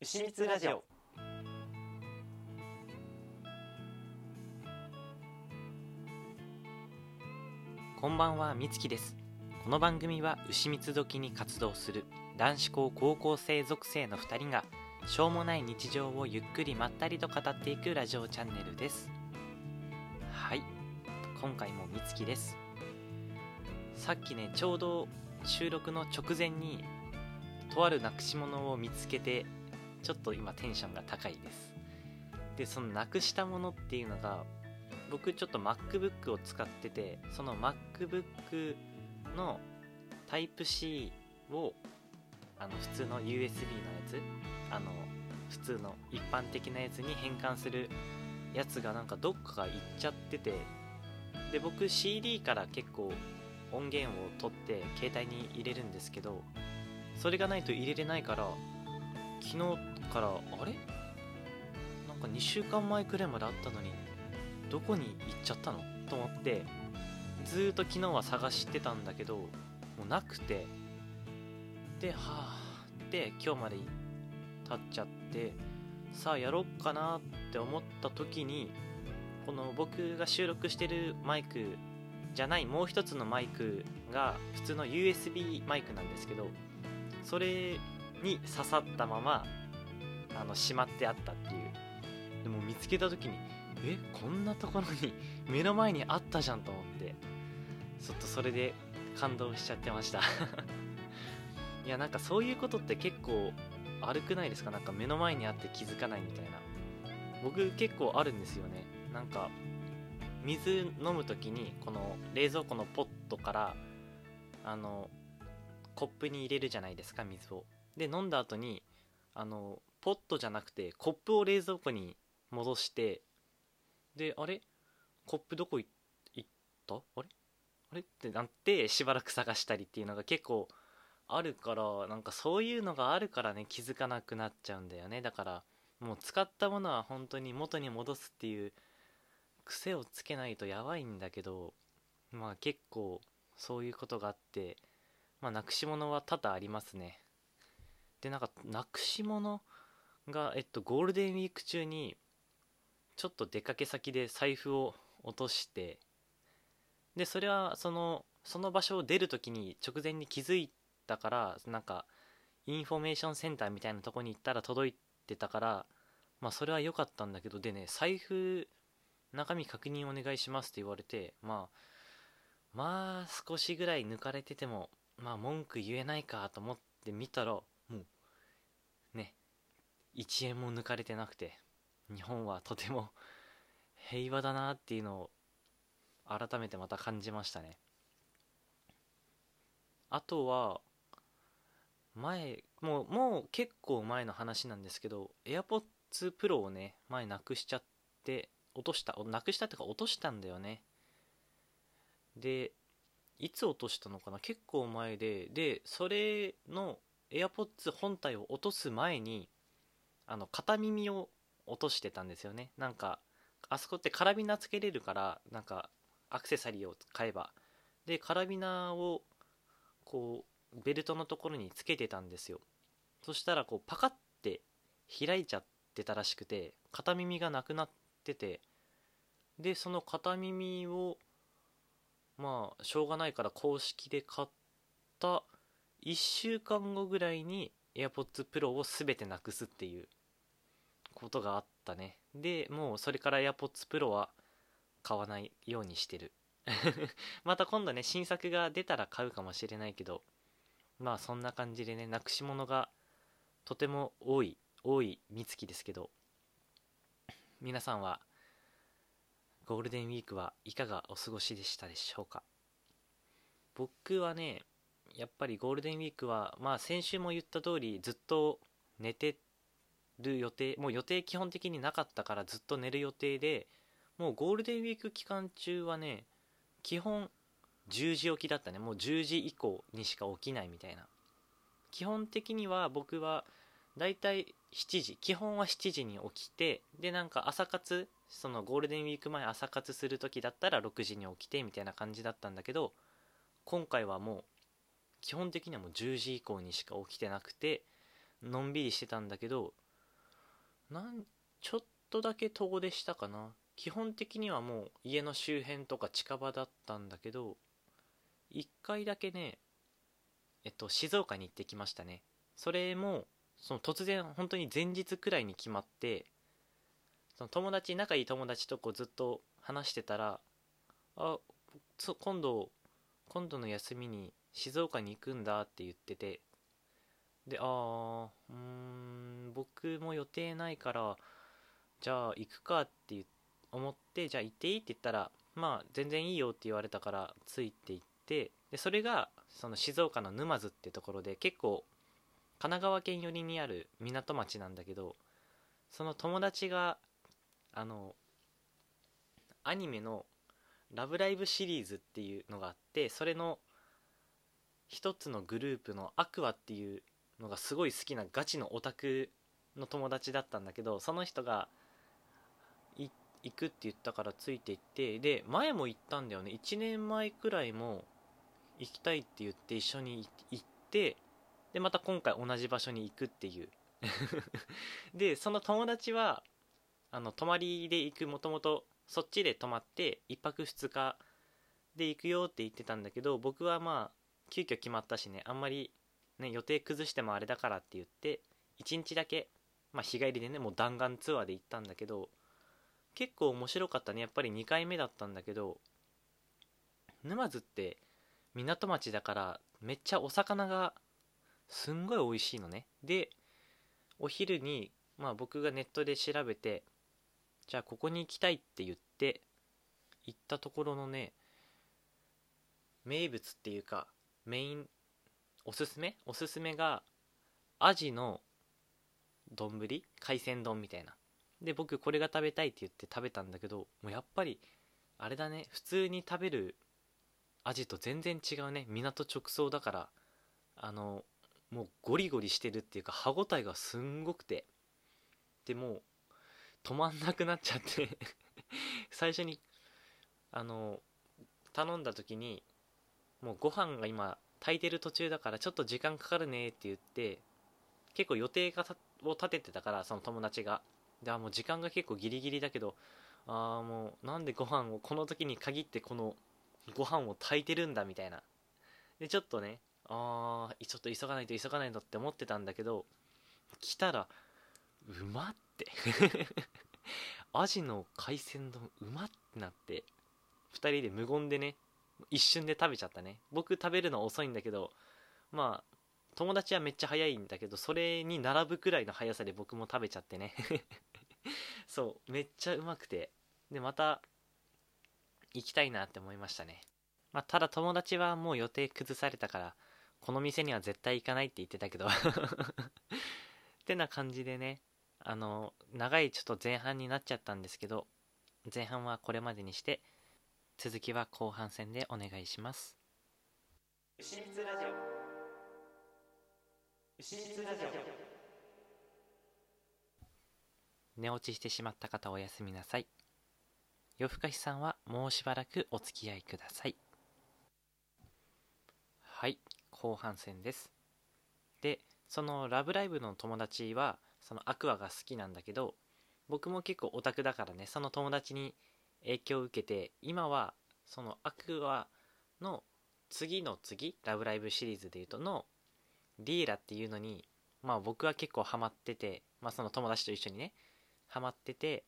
牛蜜ラジオ。こんばんはみつきです。この番組は牛蜜時に活動する男子校高校生属性の2人がしょうもない日常をゆっくりまったりと語っていくラジオチャンネルです。はい。今回もみつきです。さっきねちょうど収録の直前にとあるなくし物を見つけてちょっと今テンションが高いです。でそのなくしたものっていうのが僕ちょっと MacBook を使っててその MacBook の Type-C をあの普通の USB のやつあの普通の一般的なやつに変換するやつがなんかどっかが行っちゃっててで僕 CD から結構音源を取って携帯に入れるんですけどそれがないと入れれないから昨日からあれ？なんか2週間前くらいまであったのにどこに行っちゃったの？と思ってずーっと昨日は探してたんだけどもうなくて。ではあで今日まで経っちゃってさあやろっかなって思った時にこの僕が収録してるマイクじゃないもう一つのマイクが普通の USB マイクなんですけどそれに刺さったままあのしまってあったっていう。でも見つけた時にえこんなところに目の前にあったじゃんと思ってちょっとそれで感動しちゃってました。いやなんかそういうことって結構悪くないですか？なんか目の前にあって気づかないみたいな。僕結構あるんですよね。なんか水飲む時にこの冷蔵庫のポットからあのコップに入れるじゃないですか水を。で飲んだ後にあのポットじゃなくてコップを冷蔵庫に戻してであれ？コップどこ行った？あれ？あれ？ってなってしばらく探したりっていうのが結構あるからなんかそういうのがあるからね気づかなくなっちゃうんだよね。だからもう使ったものは本当に元に戻すっていう癖をつけないとやばいんだけどまあ結構そういうことがあってまあなくし物は多々ありますね。でなんかなくし物がえっとゴールデンウィーク中にちょっと出かけ先で財布を落としてでそれはそのその場所を出る時に直前に気づいたからなんかインフォメーションセンターみたいなとこに行ったら届いてたからまあそれは良かったんだけどでね財布中身確認お願いしますって言われてまあまあ少しぐらい抜かれててもまあ文句言えないかと思って見たら1円も抜かれてなくて日本はとても平和だなっていうのを改めてまた感じましたね。あとは前もうもう結構前の話なんですけど AirPods Pro をね前なくしちゃって落としたなくしたっていうか落としたんだよね。でいつ落としたのかな？結構前ででそれの AirPods 本体を落とす前にあの片耳を落としてたんですよね。なんかあそこってカラビナつけれるからなんかアクセサリーを買えば。でカラビナをこうベルトのところにつけてたんですよ。そしたらこうパカッて開いちゃってたらしくて片耳がなくなってて。でその片耳をまあしょうがないから公式で買った1週間後ぐらいに AirPods Pro を全てなくすっていうことがあったね。でもうそれから AirPods Pro は買わないようにしてる。また今度ね新作が出たら買うかもしれないけどまあそんな感じでねなくし物がとても多い多い美月ですけど皆さんはゴールデンウィークはいかがお過ごしでしたでしょうか？僕はねやっぱりゴールデンウィークはまあ先週も言った通りずっと寝てる予定もう予定基本的になかったからずっと寝る予定でもうゴールデンウィーク期間中はね基本10時起きだったね。もう10時以降にしか起きないみたいな。基本的には僕はだいたい7時。基本は7時に起きてでなんか朝活そのゴールデンウィーク前朝活する時だったら6時に起きてみたいな感じだったんだけど今回はもう基本的にはもう10時以降にしか起きてなくてのんびりしてたんだけどなんちょっとだけ遠出したかな。基本的にはもう家の周辺とか近場だったんだけど1回だけねえっと静岡に行ってきましたね。それもその突然本当に前日くらいに決まってその友達仲いい友達とこうずっと話してたらあそ今度今度の休みに静岡に行くんだって言ってて。であーうん僕も予定ないからじゃあ行くかって思ってじゃあ行っていいって言ったらまあ全然いいよって言われたからついて行ってでそれがその静岡の沼津ってところで結構神奈川県寄りにある港町なんだけどその友達があのアニメの「ラブライブ!」シリーズっていうのがあってそれの一つのグループのアクアっていうのがすごい好きなガチのオタクの友達だったんだけどその人が行くって言ったからついて行ってで前も行ったんだよね。1年前くらいも行きたいって言って一緒に行ってでまた今回同じ場所に行くっていう。でその友達はあの泊まりで行くもともとそっちで泊まって1泊2日で行くよって言ってたんだけど僕はまあ急遽決まったしねあんまりね予定崩してもあれだからって言って1日だけまあ日帰りでねもう弾丸ツアーで行ったんだけど結構面白かったね。やっぱり2回目だったんだけど沼津って港町だからめっちゃお魚がすんごい美味しいのね。でお昼にまあ僕がネットで調べてじゃあここに行きたいって言って行ったところのね名物っていうかメインおすすめ？おすすめがアジの丼？海鮮丼みたいな。で僕これが食べたいって言って食べたんだけどもうやっぱりあれだね。普通に食べるアジと全然違うね。港直送だからあのもうゴリゴリしてるっていうか歯ごたえがすんごくて。でもう止まんなくなっちゃって。最初にあの頼んだ時にもうご飯が今炊いてる途中だからちょっと時間かかるねって言って結構予定が立っを立ててたからその友達が。でもう時間が結構ギリギリだけどああもうなんでご飯をこの時に限ってこのご飯を炊いてるんだみたいな。でちょっとねああちょっと急がないと急がないとって思ってたんだけど来たらうまって。アジの海鮮丼うまってなって2人で無言でね一瞬で食べちゃったね。僕食べるの遅いんだけどまあ友達はめっちゃ早いんだけどそれに並ぶくらいの速さで僕も食べちゃってね。そうめっちゃうまくて。でまた行きたいなって思いましたね。まあ、ただ友達はもう予定崩されたからこの店には絶対行かないって言ってたけど。ってな感じでねあの長いちょっと前半になっちゃったんですけど前半はこれまでにして続きは後半戦でお願いします。牛蜜ラジオ。牛蜜ラジオ寝落ちしてしまった方おやすみなさい夜更かしさんはもうしばらくお付き合いくださいはい後半戦ですでその「ラブライブ!」の友達はそのアクアが好きなんだけど僕も結構オタクだからねその友達に影響を受けて今はそのアクアの次の次「ラブライブ!」シリーズでいうとのリーラっていうのにまあ僕は結構ハマっててまあその友達と一緒にねハマってて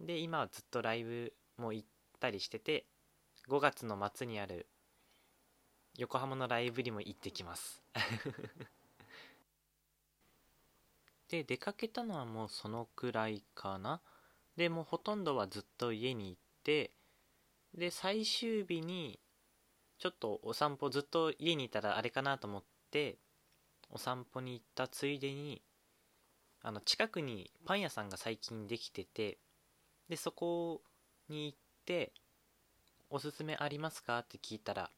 で今はずっとライブも行ったりしてて5月の末にある横浜のライブにも行ってきます。で出かけたのはもうそのくらいかな。でもうほとんどはずっと家に行ってで最終日にちょっとお散歩ずっと家にいたらあれかなと思ってお散歩に行ったついでにあの近くにパン屋さんが最近できててでそこに行って「おすすめありますか?」って聞いたら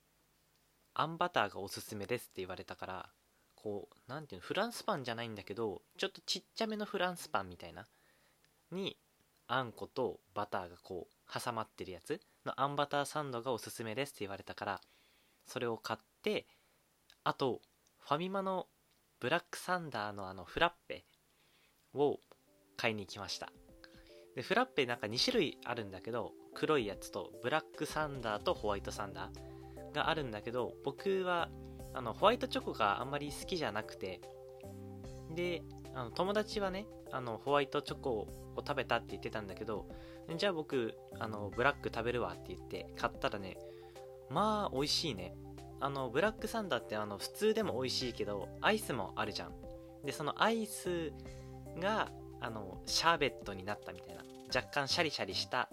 「あんバターがおすすめです」って言われたからこう何ていうのフランスパンじゃないんだけどちょっとちっちゃめのフランスパンみたいなにあんことバターがこう挟まってるやつのあんバターサンドがおすすめですって言われたからそれを買ってあとファミマのブラックサンダーのあのフラッペを買いに行きました。でフラッペなんか2種類あるんだけど黒いやつとブラックサンダーとホワイトサンダーがあるんだけど僕はあのホワイトチョコがあんまり好きじゃなくてであの友達はねあのホワイトチョコを食べたって言ってたんだけどじゃあ僕あのブラック食べるわって言って買ったらねまあ美味しいね。あのブラックサンダーってあの普通でも美味しいけどアイスもあるじゃん。でそのアイスがあのシャーベットになったみたいな。若干シャリシャリした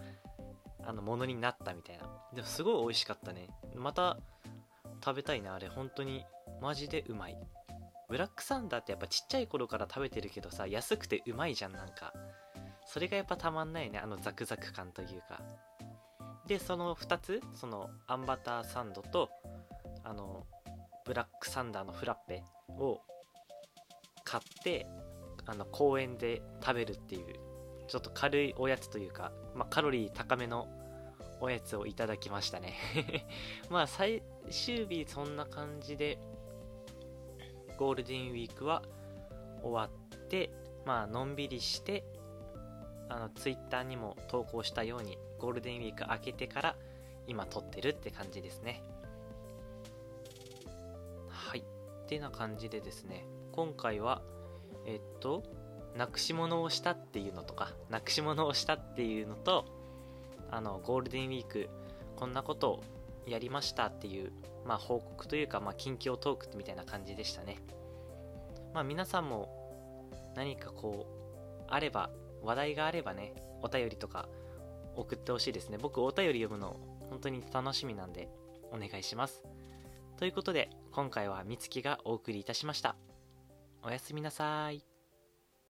あのものになったみたいな。でもすごい美味しかったね。また食べたいなあれ。本当にマジでうまい。ブラックサンダーってやっぱちっちゃい頃から食べてるけどさ安くてうまいじゃんなんか。それがやっぱたまんないね。あのザクザク感というか。でその2つそのあんバターサンドとあのブラックサンダーのフラッペを買ってあの公園で食べるっていうちょっと軽いおやつというか、まあ、カロリー高めのおやつをいただきましたね。まあ最終日そんな感じでゴールデンウィークは終わってまあのんびりしてあのツイッターにも投稿したようにゴールデンウィーク明けてから今撮ってるって感じですね。てな感じでですね今回はえっとなくし物をしたっていうのとかなくし物をしたっていうのとあのゴールデンウィークこんなことをやりましたっていう、まあ、報告というか、まあ、近況トークみたいな感じでしたね。まあ皆さんも何かこうあれば話題があればねお便りとか送ってほしいですね。僕お便り読むの本当に楽しみなんでお願いします。ということで今回はみつきがお送りいたしました。おやすみなさい。